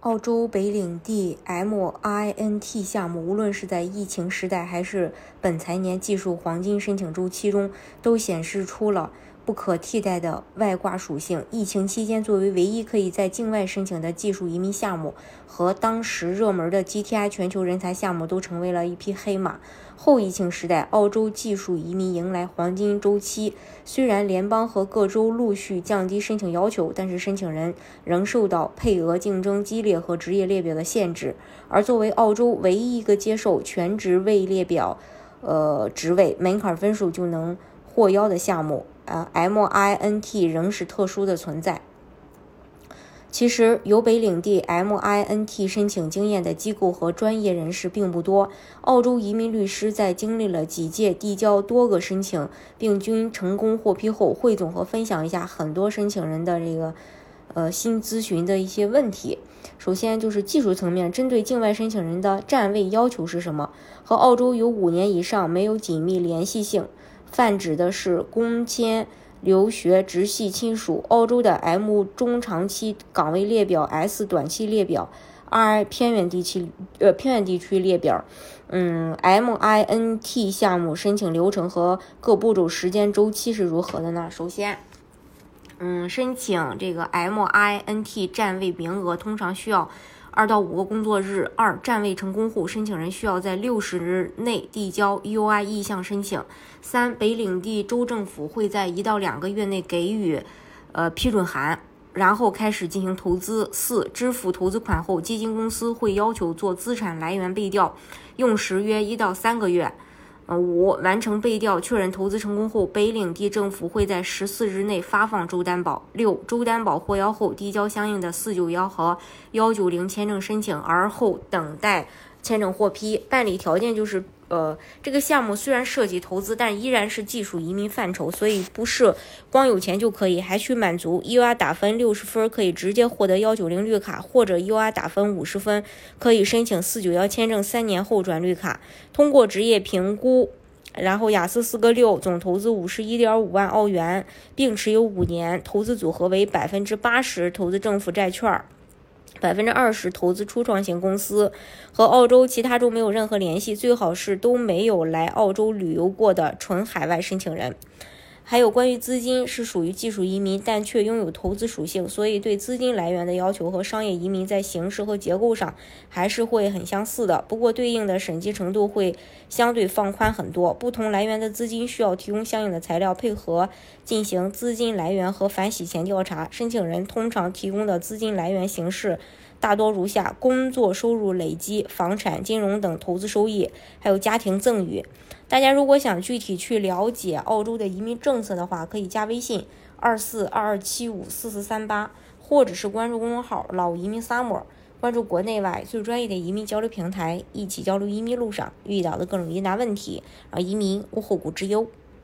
澳洲北领地 MINT 项目，无论是在疫情时代还是本财年技术黄金申请周期中，都显示出了。不可替代的外挂属性。疫情期间，作为唯一可以在境外申请的技术移民项目，和当时热门的 GTI 全球人才项目都成为了一匹黑马。后疫情时代，澳洲技术移民迎来黄金周期。虽然联邦和各州陆续降低申请要求，但是申请人仍受到配额竞争激烈和职业列表的限制。而作为澳洲唯一一个接受全职位列表，呃，职位门槛分数就能获邀的项目。呃，MINT 仍是特殊的存在。其实，有北领地 MINT 申请经验的机构和专业人士并不多。澳洲移民律师在经历了几届递交多个申请，并均成功获批后，汇总和分享一下很多申请人的这个呃新咨询的一些问题。首先就是技术层面，针对境外申请人的站位要求是什么？和澳洲有五年以上没有紧密联系性。泛指的是工签、留学、直系亲属。澳洲的 M 中长期岗位列表，S 短期列表，R 偏远地区呃偏远地区列表。嗯，MINT 项目申请流程和各步骤时间周期是如何的呢？首先，嗯，申请这个 MINT 站位名额通常需要。二到五个工作日。二站位成功后，申请人需要在六十日内递交 UI 意向申请。三北领地州政府会在一到两个月内给予呃批准函，然后开始进行投资。四支付投资款后，基金公司会要求做资产来源背调，用时约一到三个月。五完成背调确认投资成功后，北领地政府会在十四日内发放周担保。六周担保获邀后，递交相应的四九幺和幺九零签证申请，而后等待签证获批。办理条件就是。呃，这个项目虽然涉及投资，但依然是技术移民范畴，所以不是光有钱就可以，还需满足 U R 打分六十分可以直接获得幺九零绿卡，或者 U R 打分五十分可以申请四九幺签证，三年后转绿卡。通过职业评估，然后雅思四个六，总投资五十一点五万澳元，并持有五年，投资组合为百分之八十投资政府债券。百分之二十投资初创型公司，和澳洲其他州没有任何联系，最好是都没有来澳洲旅游过的纯海外申请人。还有关于资金是属于技术移民，但却拥有投资属性，所以对资金来源的要求和商业移民在形式和结构上还是会很相似的。不过对应的审计程度会相对放宽很多。不同来源的资金需要提供相应的材料配合进行资金来源和反洗钱调查。申请人通常提供的资金来源形式大多如下：工作收入累积、房产、金融等投资收益，还有家庭赠与。大家如果想具体去了解澳洲的移民政策的话，可以加微信二四二二七五四四三八，或者是关注公众号“老移民 summer”，关注国内外最专业的移民交流平台，一起交流移民路上遇到的各种疑难问题，让移民无后顾之忧。